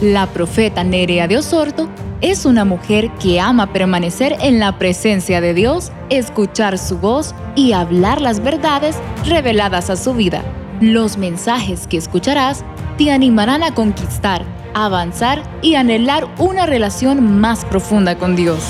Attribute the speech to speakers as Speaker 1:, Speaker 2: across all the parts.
Speaker 1: La profeta Nerea de Osorto es una mujer que ama permanecer en la presencia de Dios, escuchar su voz y hablar las verdades reveladas a su vida. Los mensajes que escucharás te animarán a conquistar, avanzar y anhelar una relación más profunda con Dios.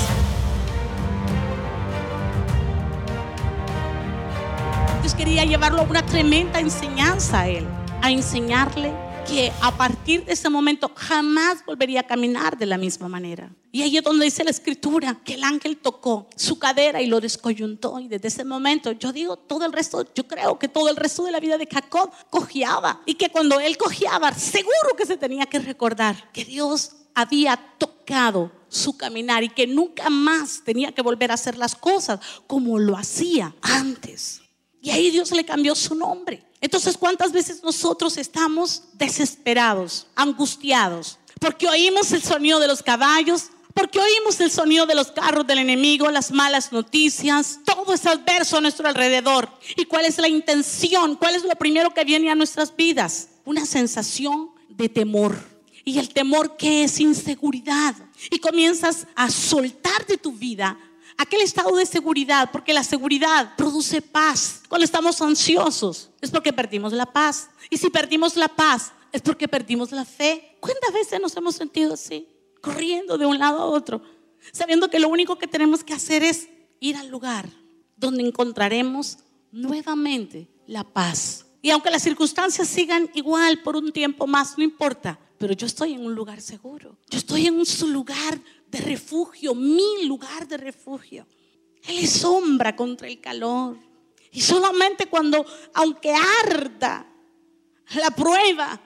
Speaker 2: Dios quería llevarlo a una tremenda enseñanza a él, a enseñarle que a partir de ese momento jamás volvería a caminar de la misma manera. Y ahí es donde dice la escritura que el ángel tocó su cadera y lo descoyuntó. Y desde ese momento, yo digo, todo el resto, yo creo que todo el resto de la vida de Jacob cojeaba. Y que cuando él cojeaba, seguro que se tenía que recordar que Dios había tocado su caminar y que nunca más tenía que volver a hacer las cosas como lo hacía antes. Y ahí Dios le cambió su nombre. Entonces, ¿cuántas veces nosotros estamos desesperados, angustiados? Porque oímos el sonido de los caballos, porque oímos el sonido de los carros del enemigo, las malas noticias, todo es adverso a nuestro alrededor. ¿Y cuál es la intención? ¿Cuál es lo primero que viene a nuestras vidas? Una sensación de temor. Y el temor que es inseguridad. Y comienzas a soltar de tu vida aquel estado de seguridad, porque la seguridad produce paz. Cuando estamos ansiosos es porque perdimos la paz. Y si perdimos la paz es porque perdimos la fe. ¿Cuántas veces nos hemos sentido así? Corriendo de un lado a otro, sabiendo que lo único que tenemos que hacer es ir al lugar donde encontraremos nuevamente la paz. Y aunque las circunstancias sigan igual por un tiempo más, no importa, pero yo estoy en un lugar seguro. Yo estoy en un lugar de refugio, mi lugar de refugio. Él es sombra contra el calor. Y solamente cuando, aunque arda la prueba,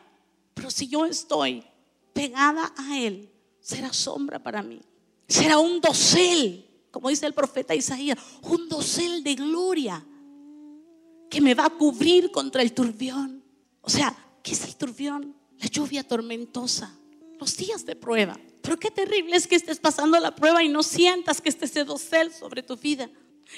Speaker 2: pero si yo estoy pegada a Él, será sombra para mí. Será un dosel, como dice el profeta Isaías, un dosel de gloria que me va a cubrir contra el turbión. O sea, ¿qué es el turbión? La lluvia tormentosa, los días de prueba. Pero qué terrible es que estés pasando la prueba y no sientas que esté ese dosel sobre tu vida.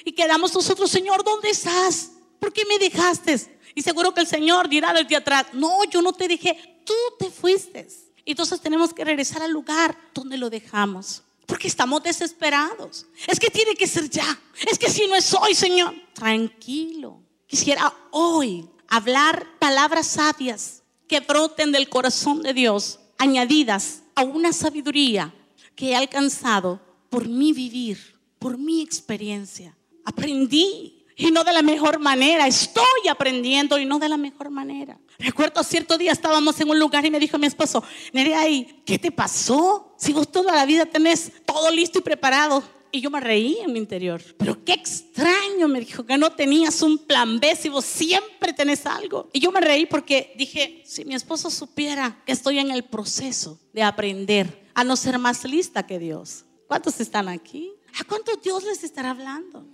Speaker 2: Y quedamos nosotros, Señor, ¿dónde estás? ¿Por qué me dejaste? Y seguro que el Señor dirá desde atrás, no, yo no te dejé, tú te fuiste. Entonces tenemos que regresar al lugar donde lo dejamos. Porque estamos desesperados. Es que tiene que ser ya. Es que si no es hoy, Señor, tranquilo. Quisiera hoy hablar palabras sabias que broten del corazón de Dios, añadidas a una sabiduría que he alcanzado por mi vivir, por mi experiencia. Aprendí y no de la mejor manera. Estoy aprendiendo y no de la mejor manera. Recuerdo cierto día estábamos en un lugar y me dijo mi esposo, Nerea, ¿qué te pasó? Si vos toda la vida tenés todo listo y preparado. Y yo me reí en mi interior. Pero qué extraño, me dijo, que no tenías un plan B si vos siempre tenés algo. Y yo me reí porque dije, si mi esposo supiera que estoy en el proceso de aprender a no ser más lista que Dios. ¿Cuántos están aquí? ¿A cuántos Dios les estará hablando?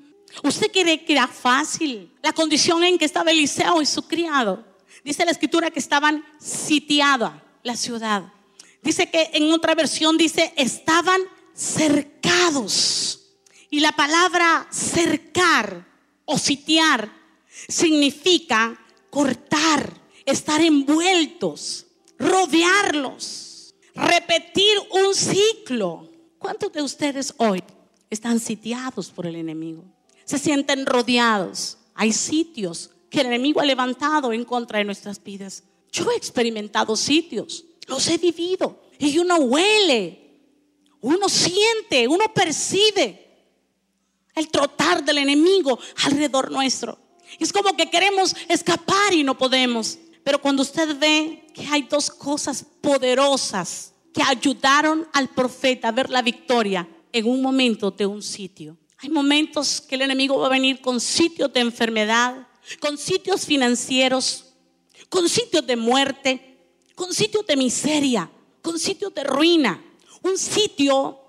Speaker 2: ¿Usted cree que era fácil la condición en que estaba Eliseo y su criado? Dice la escritura que estaban sitiada la ciudad. Dice que en otra versión dice estaban cercados. Y la palabra cercar o sitiar significa cortar, estar envueltos, rodearlos, repetir un ciclo. ¿Cuántos de ustedes hoy están sitiados por el enemigo? Se sienten rodeados. Hay sitios que el enemigo ha levantado en contra de nuestras vidas. Yo he experimentado sitios, los he vivido y uno huele uno siente, uno percibe el trotar del enemigo alrededor nuestro. Es como que queremos escapar y no podemos. Pero cuando usted ve que hay dos cosas poderosas que ayudaron al profeta a ver la victoria en un momento de un sitio. Hay momentos que el enemigo va a venir con sitios de enfermedad, con sitios financieros, con sitios de muerte, con sitios de miseria, con sitios de ruina. Un sitio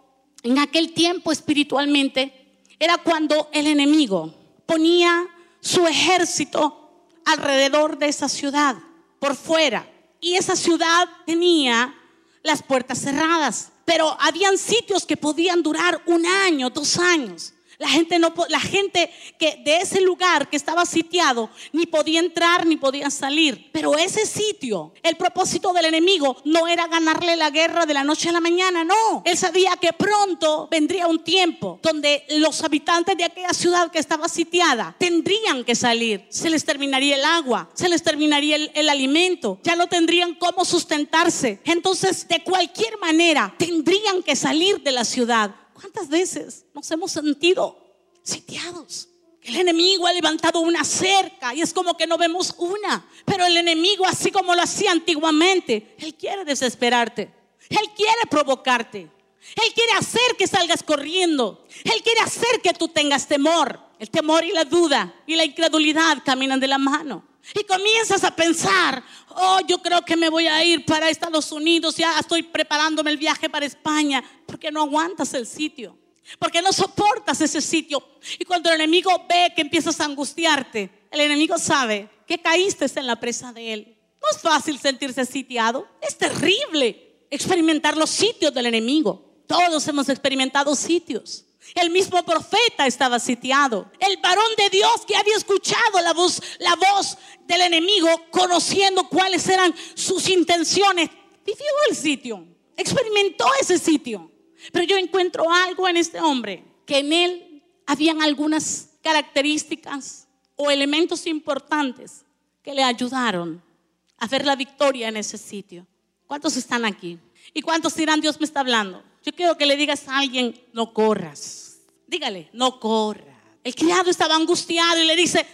Speaker 2: en aquel tiempo espiritualmente era cuando el enemigo ponía su ejército alrededor de esa ciudad, por fuera. Y esa ciudad tenía las puertas cerradas, pero habían sitios que podían durar un año, dos años. La gente, no, la gente que de ese lugar que estaba sitiado ni podía entrar ni podía salir. Pero ese sitio, el propósito del enemigo no era ganarle la guerra de la noche a la mañana, no. Él sabía que pronto vendría un tiempo donde los habitantes de aquella ciudad que estaba sitiada tendrían que salir. Se les terminaría el agua, se les terminaría el, el alimento, ya no tendrían cómo sustentarse. Entonces, de cualquier manera, tendrían que salir de la ciudad. ¿Cuántas veces nos hemos sentido sitiados? El enemigo ha levantado una cerca y es como que no vemos una. Pero el enemigo, así como lo hacía antiguamente, él quiere desesperarte. Él quiere provocarte. Él quiere hacer que salgas corriendo. Él quiere hacer que tú tengas temor. El temor y la duda y la incredulidad caminan de la mano. Y comienzas a pensar, oh, yo creo que me voy a ir para Estados Unidos, ya estoy preparándome el viaje para España, porque no aguantas el sitio, porque no soportas ese sitio. Y cuando el enemigo ve que empiezas a angustiarte, el enemigo sabe que caíste en la presa de él. No es fácil sentirse sitiado, es terrible experimentar los sitios del enemigo. Todos hemos experimentado sitios. El mismo profeta estaba sitiado. El varón de Dios que había escuchado la voz, la voz del enemigo, conociendo cuáles eran sus intenciones, vivió el sitio, experimentó ese sitio. Pero yo encuentro algo en este hombre, que en él habían algunas características o elementos importantes que le ayudaron a ver la victoria en ese sitio. ¿Cuántos están aquí? ¿Y cuántos dirán Dios me está hablando? Yo quiero que le digas a alguien, no corras. Dígale, no corra. El criado estaba angustiado y le dice,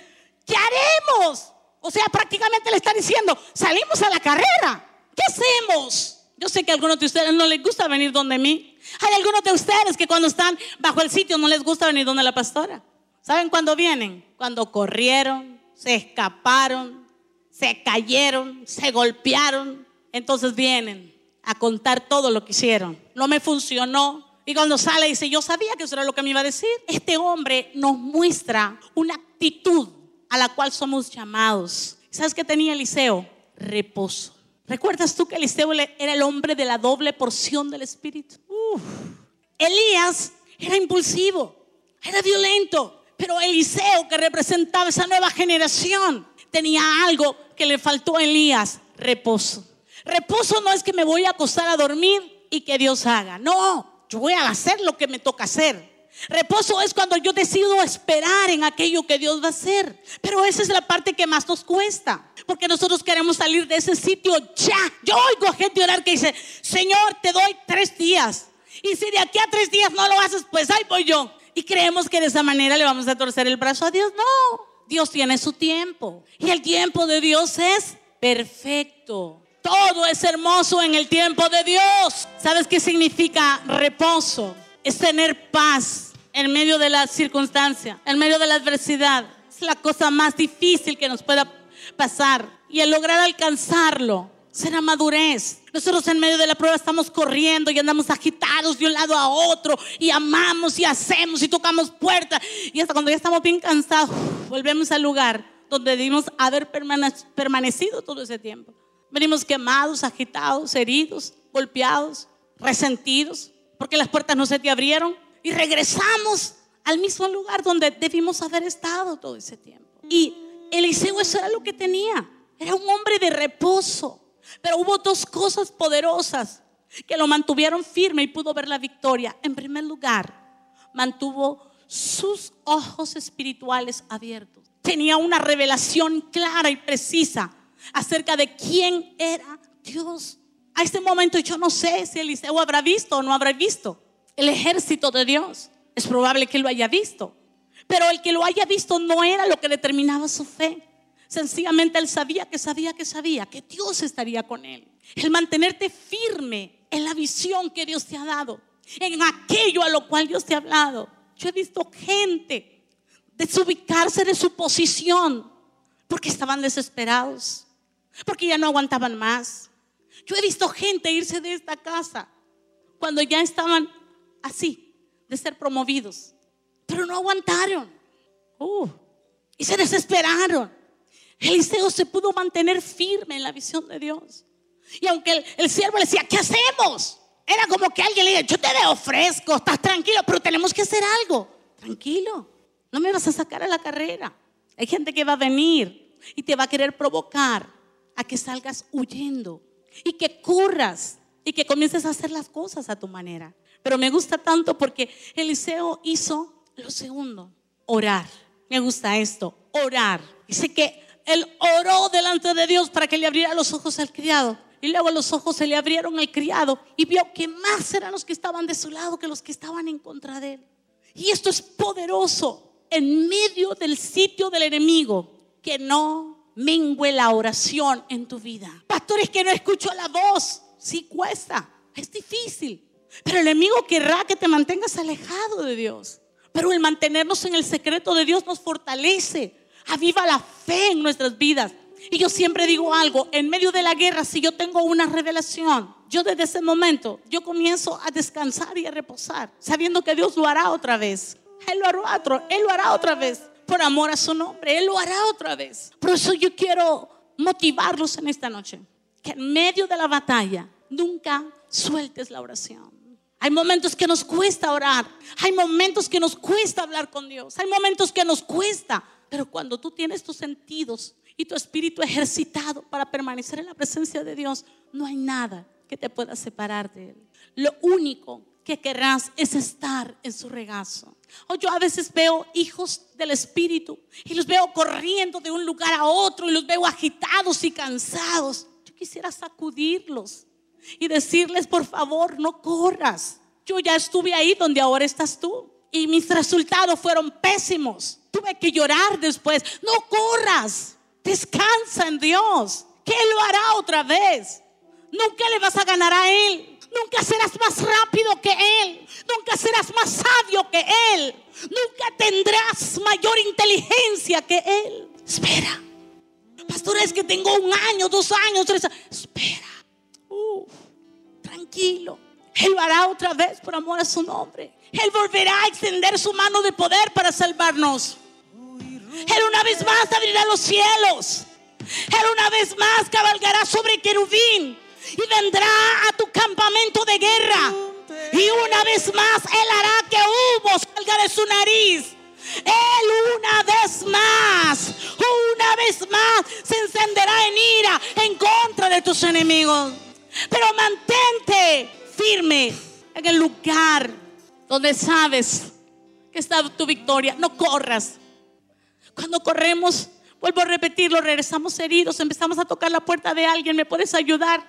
Speaker 2: ¿qué haremos? O sea, prácticamente le está diciendo, salimos a la carrera. ¿Qué hacemos? Yo sé que a algunos de ustedes no les gusta venir donde mí. Hay algunos de ustedes que cuando están bajo el sitio no les gusta venir donde la pastora. ¿Saben cuándo vienen? Cuando corrieron, se escaparon, se cayeron, se golpearon. Entonces vienen a contar todo lo que hicieron. No me funcionó. Y cuando sale dice, yo sabía que eso era lo que me iba a decir. Este hombre nos muestra una actitud a la cual somos llamados. ¿Sabes qué tenía Eliseo? Reposo. ¿Recuerdas tú que Eliseo era el hombre de la doble porción del Espíritu? Elías era impulsivo, era violento, pero Eliseo que representaba esa nueva generación tenía algo que le faltó a Elías, reposo. Reposo no es que me voy a acostar a dormir y que Dios haga. No, yo voy a hacer lo que me toca hacer. Reposo es cuando yo decido esperar en aquello que Dios va a hacer. Pero esa es la parte que más nos cuesta. Porque nosotros queremos salir de ese sitio ya. Yo oigo gente orar que dice, Señor, te doy tres días. Y si de aquí a tres días no lo haces, pues ahí voy yo. Y creemos que de esa manera le vamos a torcer el brazo a Dios. No, Dios tiene su tiempo. Y el tiempo de Dios es perfecto. Todo es hermoso en el tiempo de Dios. ¿Sabes qué significa reposo? Es tener paz en medio de la circunstancia, en medio de la adversidad. Es la cosa más difícil que nos pueda pasar. Y el lograr alcanzarlo será madurez. Nosotros en medio de la prueba estamos corriendo y andamos agitados de un lado a otro y amamos y hacemos y tocamos puertas. Y hasta cuando ya estamos bien cansados, volvemos al lugar donde debimos haber permanecido todo ese tiempo. Venimos quemados, agitados, heridos, golpeados, resentidos, porque las puertas no se te abrieron. Y regresamos al mismo lugar donde debimos haber estado todo ese tiempo. Y Eliseo eso era lo que tenía. Era un hombre de reposo. Pero hubo dos cosas poderosas que lo mantuvieron firme y pudo ver la victoria. En primer lugar, mantuvo sus ojos espirituales abiertos. Tenía una revelación clara y precisa acerca de quién era Dios. A este momento yo no sé si Eliseo habrá visto o no habrá visto el ejército de Dios. Es probable que lo haya visto. Pero el que lo haya visto no era lo que determinaba su fe. Sencillamente él sabía que sabía que sabía que Dios estaría con él. El mantenerte firme en la visión que Dios te ha dado, en aquello a lo cual Dios te ha hablado. Yo he visto gente desubicarse de su posición porque estaban desesperados porque ya no aguantaban más. Yo he visto gente irse de esta casa cuando ya estaban así, de ser promovidos, pero no aguantaron. Uh, y se desesperaron. Eliseo se pudo mantener firme en la visión de Dios. Y aunque el, el siervo le decía, ¿qué hacemos? Era como que alguien le dice, yo te veo fresco, estás tranquilo, pero tenemos que hacer algo. tranquilo, no me vas a sacar a la carrera. Hay gente que va a venir y te va a querer provocar a que salgas huyendo y que corras y que comiences a hacer las cosas a tu manera. Pero me gusta tanto porque Eliseo hizo lo segundo, orar. Me gusta esto, orar. Dice que él oró delante de Dios para que le abriera los ojos al criado. Y luego los ojos se le abrieron al criado y vio que más eran los que estaban de su lado que los que estaban en contra de él. Y esto es poderoso en medio del sitio del enemigo, que no mengue la oración en tu vida. Pastores que no escucho la voz, sí cuesta, es difícil. Pero el enemigo querrá que te mantengas alejado de Dios. Pero el mantenernos en el secreto de Dios nos fortalece, aviva la fe en nuestras vidas. Y yo siempre digo algo, en medio de la guerra, si yo tengo una revelación, yo desde ese momento, yo comienzo a descansar y a reposar, sabiendo que Dios lo hará otra vez. Él lo hará otro, Él lo hará otra vez, por amor a su nombre, Él lo hará otra vez. Por eso yo quiero motivarlos en esta noche, que en medio de la batalla nunca sueltes la oración. Hay momentos que nos cuesta orar, hay momentos que nos cuesta hablar con Dios, hay momentos que nos cuesta, pero cuando tú tienes tus sentidos y tu espíritu ejercitado para permanecer en la presencia de Dios, no hay nada que te pueda separar de Él. Lo único que querrás es estar en su regazo. O yo a veces veo hijos del Espíritu y los veo corriendo de un lugar a otro y los veo agitados y cansados. Yo quisiera sacudirlos y decirles, por favor, no corras. Yo ya estuve ahí donde ahora estás tú y mis resultados fueron pésimos. Tuve que llorar después. No corras. Descansa en Dios, que Él lo hará otra vez. Nunca le vas a ganar a Él. Nunca serás más rápido que Él. Nunca serás más sabio que Él. Nunca tendrás mayor inteligencia que Él. Espera. Pastora, es que tengo un año, dos años, tres años. Espera. tranquilo. Él lo hará otra vez por amor a su nombre. Él volverá a extender su mano de poder para salvarnos. Él una vez más abrirá los cielos. Él una vez más cabalgará sobre querubín y vendrá a tu campamento una vez más Él hará que humo salga de su nariz. Él una vez más, una vez más se encenderá en ira en contra de tus enemigos. Pero mantente firme en el lugar donde sabes que está tu victoria. No corras. Cuando corremos, vuelvo a repetirlo, regresamos heridos, empezamos a tocar la puerta de alguien, ¿me puedes ayudar?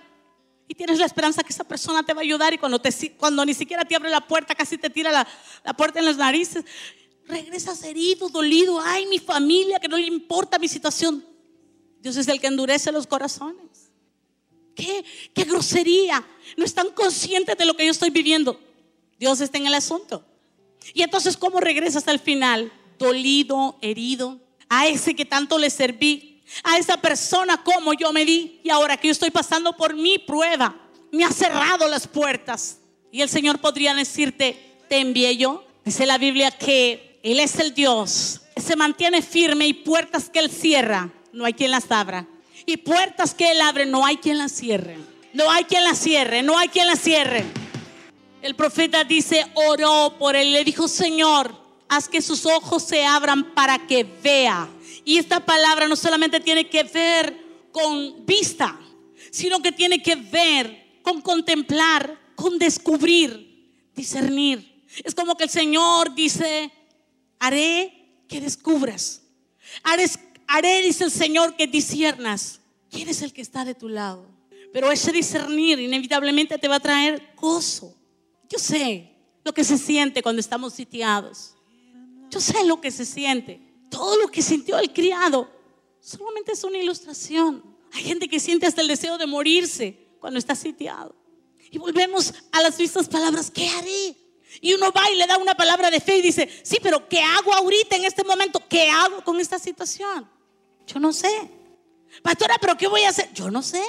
Speaker 2: Y tienes la esperanza que esa persona te va a ayudar y cuando, te, cuando ni siquiera te abre la puerta, casi te tira la, la puerta en las narices, regresas herido, dolido, ay, mi familia, que no le importa mi situación. Dios es el que endurece los corazones. ¿Qué? ¿Qué grosería? No están conscientes de lo que yo estoy viviendo. Dios está en el asunto. Y entonces, ¿cómo regresas al final? Dolido, herido. A ese que tanto le serví, a esa persona como yo me di y ahora que yo estoy pasando por mi prueba, me ha cerrado las puertas. Y el Señor podría decirte, te envié yo. Dice la Biblia que Él es el Dios, se mantiene firme y puertas que Él cierra, no hay quien las abra. Y puertas que Él abre, no hay quien las cierre. No hay quien las cierre, no hay quien las cierre. El profeta dice, oró por él, le dijo, Señor, haz que sus ojos se abran para que vea y esta palabra no solamente tiene que ver con vista, sino que tiene que ver con contemplar, con descubrir, discernir. Es como que el Señor dice, haré que descubras. Haré, haré, dice el Señor, que disiernas quién es el que está de tu lado. Pero ese discernir inevitablemente te va a traer gozo. Yo sé lo que se siente cuando estamos sitiados. Yo sé lo que se siente todo lo que sintió el criado solamente es una ilustración. Hay gente que siente hasta el deseo de morirse cuando está sitiado. Y volvemos a las mismas palabras, ¿qué haré? Y uno va y le da una palabra de fe y dice, sí, pero ¿qué hago ahorita en este momento? ¿Qué hago con esta situación? Yo no sé. Pastora, pero ¿qué voy a hacer? Yo no sé.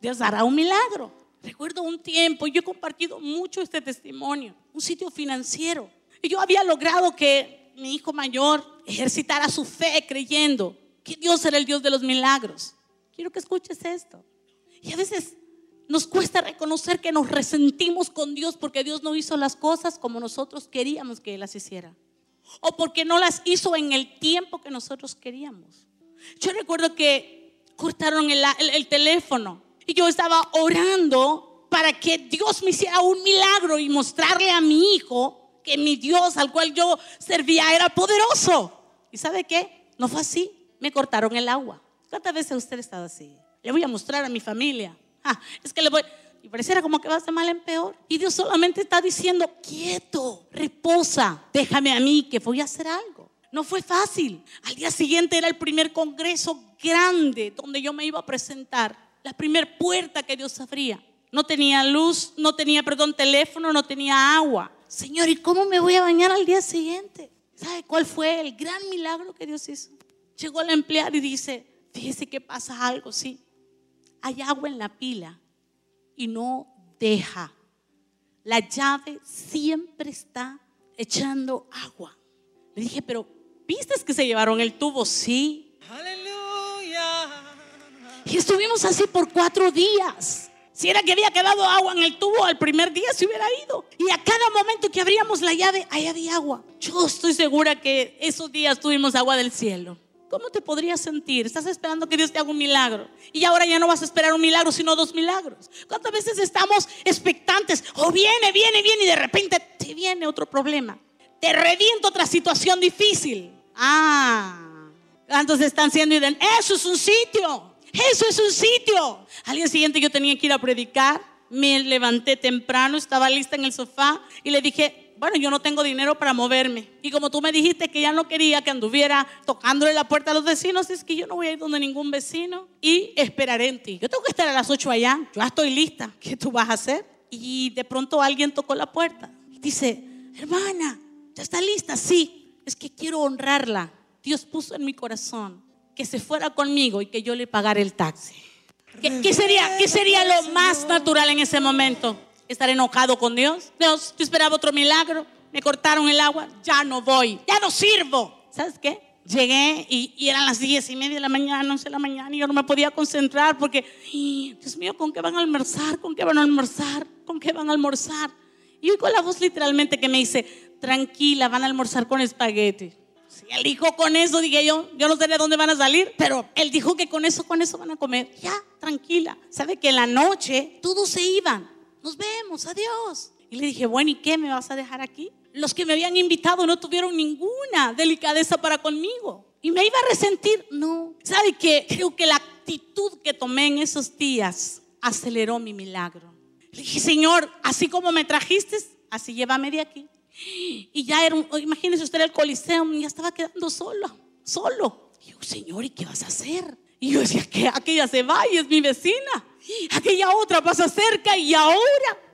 Speaker 2: Dios hará un milagro. Recuerdo un tiempo, yo he compartido mucho este testimonio, un sitio financiero. Y yo había logrado que mi hijo mayor ejercitara su fe creyendo que Dios era el Dios de los milagros. Quiero que escuches esto. Y a veces nos cuesta reconocer que nos resentimos con Dios porque Dios no hizo las cosas como nosotros queríamos que Él las hiciera. o porque no las hizo en el tiempo que nosotros queríamos. Yo recuerdo que cortaron el, el- el teléfono y yo estaba orando para que Dios me hiciera un milagro y mostrarle a mi hijo que mi Dios al cual yo servía era poderoso. ¿Y sabe qué? No fue así. Me cortaron el agua. ¿Cuántas veces usted ha estado así? Le voy a mostrar a mi familia. Ah, es que le voy... Y pareciera como que vas de mal en peor. Y Dios solamente está diciendo, quieto, reposa, déjame a mí que voy a hacer algo. No fue fácil. Al día siguiente era el primer congreso grande donde yo me iba a presentar. La primer puerta que Dios abría. No tenía luz, no tenía, perdón, teléfono, no tenía agua. Señor, ¿y cómo me voy a bañar al día siguiente? ¿Sabe cuál fue el gran milagro que Dios hizo? Llegó la empleada y dice, fíjese que pasa algo, sí. Hay agua en la pila y no deja. La llave siempre está echando agua. Le dije, pero ¿viste que se llevaron el tubo? Sí. Y estuvimos así por cuatro días. Si era que había quedado agua en el tubo, al primer día se hubiera ido. Y a cada momento que abríamos la llave, ahí había agua. Yo estoy segura que esos días tuvimos agua del cielo. ¿Cómo te podrías sentir? Estás esperando que Dios te haga un milagro. Y ahora ya no vas a esperar un milagro, sino dos milagros. ¿Cuántas veces estamos expectantes? O viene, viene, viene y de repente te viene otro problema. Te revienta otra situación difícil. Ah, ¿cuántos están siendo Eso es un sitio. Eso es un sitio. Al día siguiente yo tenía que ir a predicar. Me levanté temprano, estaba lista en el sofá y le dije, bueno, yo no tengo dinero para moverme. Y como tú me dijiste que ya no quería que anduviera tocándole la puerta a los vecinos, es que yo no voy a ir donde ningún vecino y esperaré en ti. Yo tengo que estar a las 8 allá, yo ya estoy lista. ¿Qué tú vas a hacer? Y de pronto alguien tocó la puerta. Y dice, hermana, ¿ya está lista? Sí, es que quiero honrarla. Dios puso en mi corazón que se fuera conmigo y que yo le pagara el taxi. ¿Qué, qué sería, ¿Qué sería lo más natural en ese momento? ¿Estar enojado con Dios? Dios, yo esperaba otro milagro, me cortaron el agua, ya no voy, ya no sirvo. ¿Sabes qué? Llegué y, y eran las diez y media de la mañana, once de la mañana, y yo no me podía concentrar porque, ¡ay, Dios mío, ¿con qué van a almorzar? ¿Con qué van a almorzar? ¿Con qué van a almorzar? Y oigo la voz literalmente que me dice, tranquila, van a almorzar con espagueti. Si él dijo con eso, dije yo, yo no sé de dónde van a salir, pero él dijo que con eso, con eso van a comer. Ya, tranquila. Sabe que en la noche todos se iban. Nos vemos, adiós. Y le dije, bueno, ¿y qué me vas a dejar aquí? Los que me habían invitado no tuvieron ninguna delicadeza para conmigo. Y me iba a resentir. No. ¿Sabe qué? Creo que la actitud que tomé en esos días aceleró mi milagro. Le dije, Señor, así como me trajiste, así llévame de aquí. Y ya era, un, imagínese usted el coliseo, ya estaba quedando solo, solo. Y yo, Señor, ¿y qué vas a hacer? Y yo decía, que aquella se va y es mi vecina. Aquella otra pasa cerca y ahora.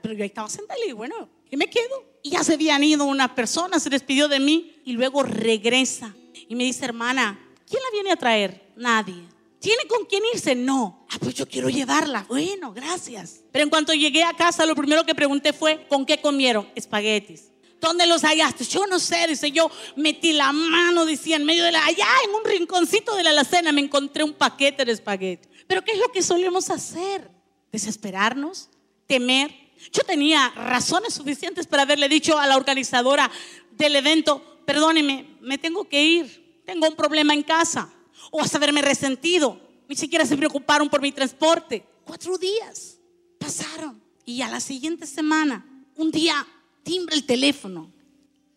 Speaker 2: Pero yo estaba sentada y bueno, ¿qué me quedo? Y ya se habían ido una persona, se despidió de mí y luego regresa. Y me dice, hermana, ¿quién la viene a traer? Nadie. ¿Tiene con quién irse? No. Ah, pues yo quiero llevarla. Bueno, gracias. Pero en cuanto llegué a casa, lo primero que pregunté fue, ¿con qué comieron? Espaguetis. ¿Dónde los hallaste? Yo no sé, dice yo, metí la mano, decía, en medio de la, allá en un rinconcito de la alacena me encontré un paquete de espagueti. Pero ¿qué es lo que solemos hacer? Desesperarnos, temer. Yo tenía razones suficientes para haberle dicho a la organizadora del evento, perdóneme, me tengo que ir, tengo un problema en casa. O hasta haberme resentido, ni siquiera se preocuparon por mi transporte. Cuatro días pasaron y a la siguiente semana, un día timbra el teléfono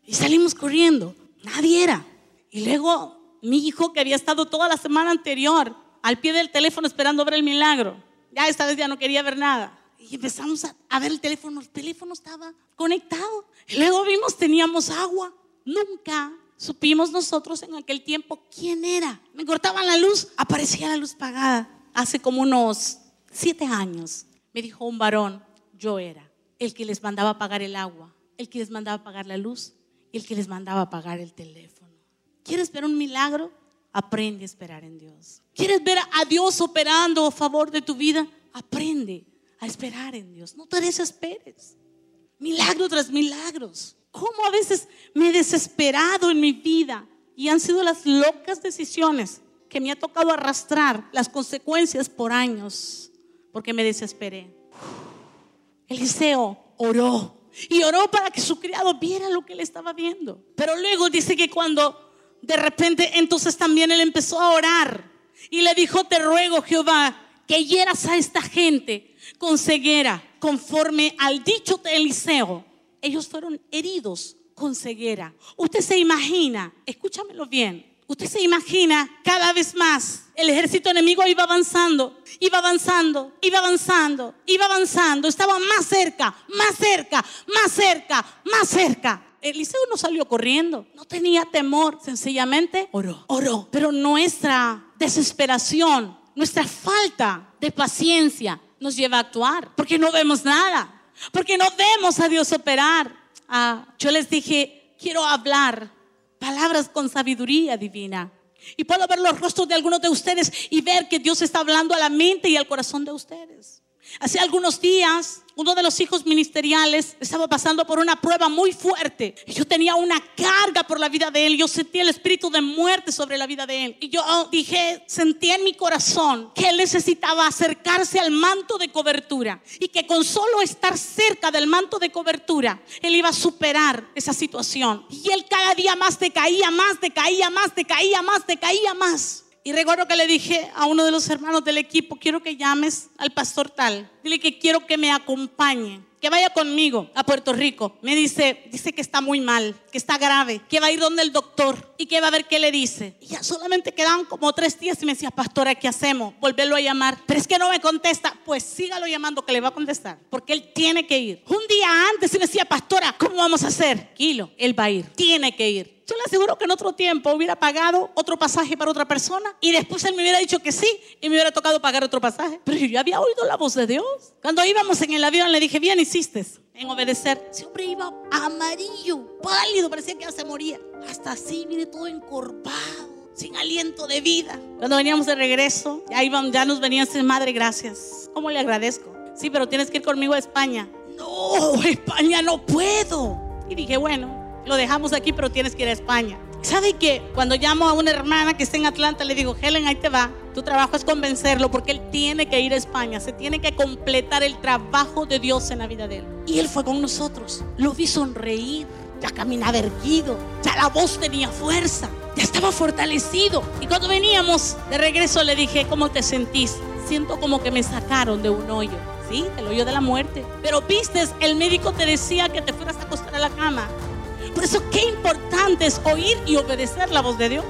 Speaker 2: y salimos corriendo. Nadie era. Y luego mi hijo que había estado toda la semana anterior al pie del teléfono esperando ver el milagro, ya esta vez ya no quería ver nada. Y empezamos a, a ver el teléfono, el teléfono estaba conectado. Y luego vimos, teníamos agua. Nunca supimos nosotros en aquel tiempo quién era. Me cortaban la luz, aparecía la luz pagada. Hace como unos siete años me dijo un varón, yo era el que les mandaba pagar el agua, el que les mandaba pagar la luz y el que les mandaba pagar el teléfono. ¿Quieres ver un milagro? Aprende a esperar en Dios. ¿Quieres ver a Dios operando a favor de tu vida? Aprende a esperar en Dios. No te desesperes. Milagro tras milagros. ¿Cómo a veces me he desesperado en mi vida? Y han sido las locas decisiones que me ha tocado arrastrar las consecuencias por años porque me desesperé. Eliseo oró y oró para que su criado viera lo que él estaba viendo. Pero luego dice que cuando de repente entonces también él empezó a orar y le dijo, te ruego Jehová que hieras a esta gente con ceguera, conforme al dicho de Eliseo. Ellos fueron heridos con ceguera. Usted se imagina, escúchamelo bien, usted se imagina cada vez más el ejército enemigo iba avanzando, iba avanzando, iba avanzando, iba avanzando, estaba más cerca, más cerca, más cerca, más cerca. Eliseo no salió corriendo, no tenía temor, sencillamente oró, oró. Pero nuestra desesperación, nuestra falta de paciencia nos lleva a actuar, porque no vemos nada, porque no vemos a Dios operar. Ah, yo les dije, quiero hablar palabras con sabiduría divina. Y puedo ver los rostros de algunos de ustedes y ver que Dios está hablando a la mente y al corazón de ustedes. Hace algunos días, uno de los hijos ministeriales estaba pasando por una prueba muy fuerte. Yo tenía una carga por la vida de él. Yo sentía el espíritu de muerte sobre la vida de él. Y yo dije, sentí en mi corazón que él necesitaba acercarse al manto de cobertura. Y que con solo estar cerca del manto de cobertura, él iba a superar esa situación. Y él cada día más decaía, más decaía, más decaía, más decaía más. Y recuerdo que le dije a uno de los hermanos del equipo, quiero que llames al pastor tal. Dile que quiero que me acompañe, que vaya conmigo a Puerto Rico. Me dice, dice que está muy mal, que está grave, que va a ir donde el doctor y que va a ver qué le dice. Y ya solamente quedan como tres días y me decía, pastora, ¿qué hacemos? Volverlo a llamar. Pero es que no me contesta. Pues sígalo llamando que le va a contestar, porque él tiene que ir. Un día antes y me decía, pastora, ¿cómo vamos a hacer? Kilo, él va a ir, tiene que ir. Yo le aseguro que en otro tiempo hubiera pagado otro pasaje para otra persona y después él me hubiera dicho que sí y me hubiera tocado pagar otro pasaje. Pero yo había oído la voz de Dios. Cuando íbamos en el avión le dije, bien hiciste en obedecer. Hombre iba amarillo, pálido, parecía que ya se moría. Hasta así, mire, todo encorvado sin aliento de vida. Cuando veníamos de regreso, ya, iban, ya nos venían sin madre, gracias. ¿Cómo le agradezco? Sí, pero tienes que ir conmigo a España. No, España no puedo. Y dije, bueno, lo dejamos aquí, pero tienes que ir a España. ¿Sabe que cuando llamo a una hermana que está en Atlanta, le digo, Helen, ahí te va. Tu trabajo es convencerlo porque él tiene que ir a España. Se tiene que completar el trabajo de Dios en la vida de él. Y él fue con nosotros. Lo vi sonreír. Ya caminaba erguido. Ya la voz tenía fuerza. Ya estaba fortalecido. Y cuando veníamos de regreso le dije, ¿cómo te sentís? Siento como que me sacaron de un hoyo. Sí, el hoyo de la muerte. Pero vistes, el médico te decía que te fueras a acostar a la cama. Por eso qué importante es oír y obedecer la voz de Dios.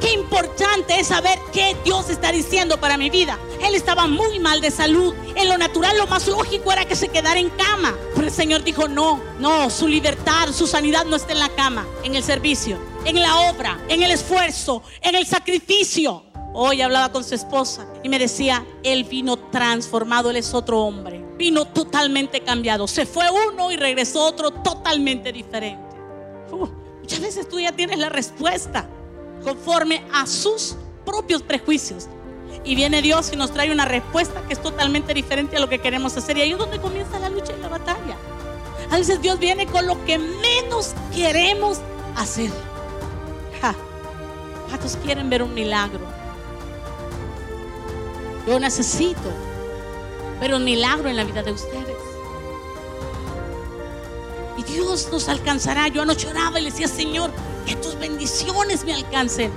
Speaker 2: Qué importante es saber qué Dios está diciendo para mi vida. Él estaba muy mal de salud. En lo natural lo más lógico era que se quedara en cama. Pero el Señor dijo, no, no, su libertad, su sanidad no está en la cama, en el servicio, en la obra, en el esfuerzo, en el sacrificio. Hoy hablaba con su esposa y me decía, él vino transformado, él es otro hombre. Vino totalmente cambiado. Se fue uno y regresó otro totalmente diferente. Muchas veces tú ya tienes la respuesta conforme a sus propios prejuicios. Y viene Dios y nos trae una respuesta que es totalmente diferente a lo que queremos hacer. Y ahí es donde comienza la lucha y la batalla. A veces Dios viene con lo que menos queremos hacer. ¿Cuántos quieren ver un milagro? Yo necesito ver un milagro en la vida de ustedes. Y Dios nos alcanzará. Yo anoche oraba y le decía, Señor, que tus bendiciones me alcancen.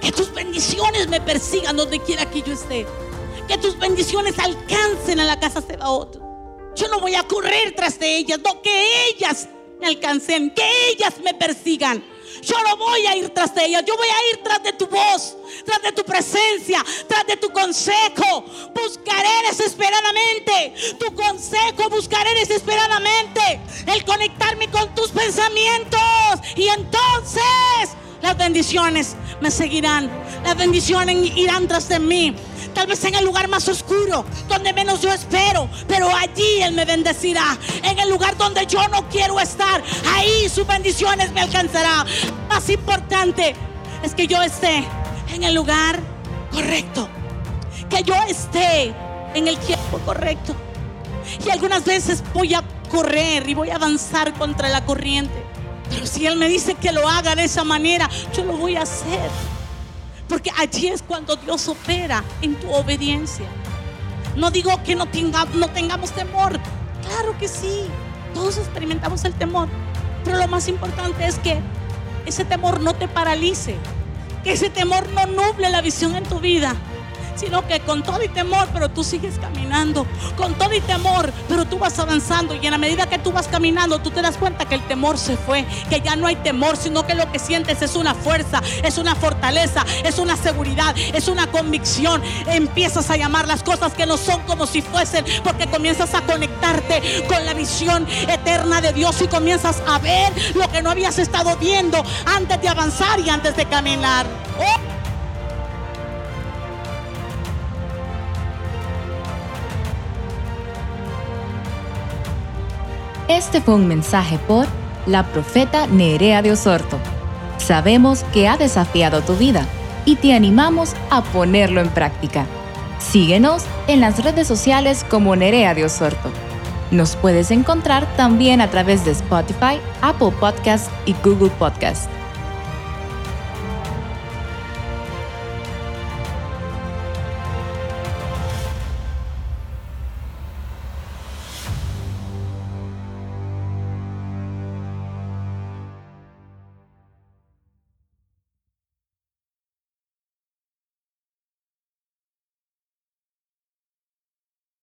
Speaker 2: Que tus bendiciones me persigan donde quiera que yo esté. Que tus bendiciones alcancen a la casa Sebaot. Yo no voy a correr tras de ellas, no, que ellas me alcancen, que ellas me persigan. Yo no voy a ir tras de ellas, yo voy a ir tras de tu voz, tras de tu presencia, tras de tu consejo. Buscaré desesperadamente tu consejo, buscaré desesperadamente el conectarme con tus pensamientos. Y entonces las bendiciones me seguirán, las bendiciones irán tras de mí tal vez en el lugar más oscuro, donde menos yo espero, pero allí Él me bendecirá. En el lugar donde yo no quiero estar, ahí sus bendiciones me alcanzará. Más importante es que yo esté en el lugar correcto, que yo esté en el tiempo correcto. Y algunas veces voy a correr y voy a avanzar contra la corriente. Pero si Él me dice que lo haga de esa manera, yo lo voy a hacer. Porque allí es cuando Dios opera en tu obediencia. No digo que no, no tengamos temor. Claro que sí. Todos experimentamos el temor, pero lo más importante es que ese temor no te paralice, que ese temor no nuble la visión en tu vida sino que con todo y temor, pero tú sigues caminando, con todo y temor, pero tú vas avanzando y en la medida que tú vas caminando, tú te das cuenta que el temor se fue, que ya no hay temor, sino que lo que sientes es una fuerza, es una fortaleza, es una seguridad, es una convicción. Empiezas a llamar las cosas que no son como si fuesen, porque comienzas a conectarte con la visión eterna de Dios y comienzas a ver lo que no habías estado viendo antes de avanzar y antes de caminar. Oh.
Speaker 1: Este fue un mensaje por la profeta Nerea de Osorto. Sabemos que ha desafiado tu vida y te animamos a ponerlo en práctica. Síguenos en las redes sociales como Nerea de Osorto. Nos puedes encontrar también a través de Spotify, Apple Podcast y Google Podcast.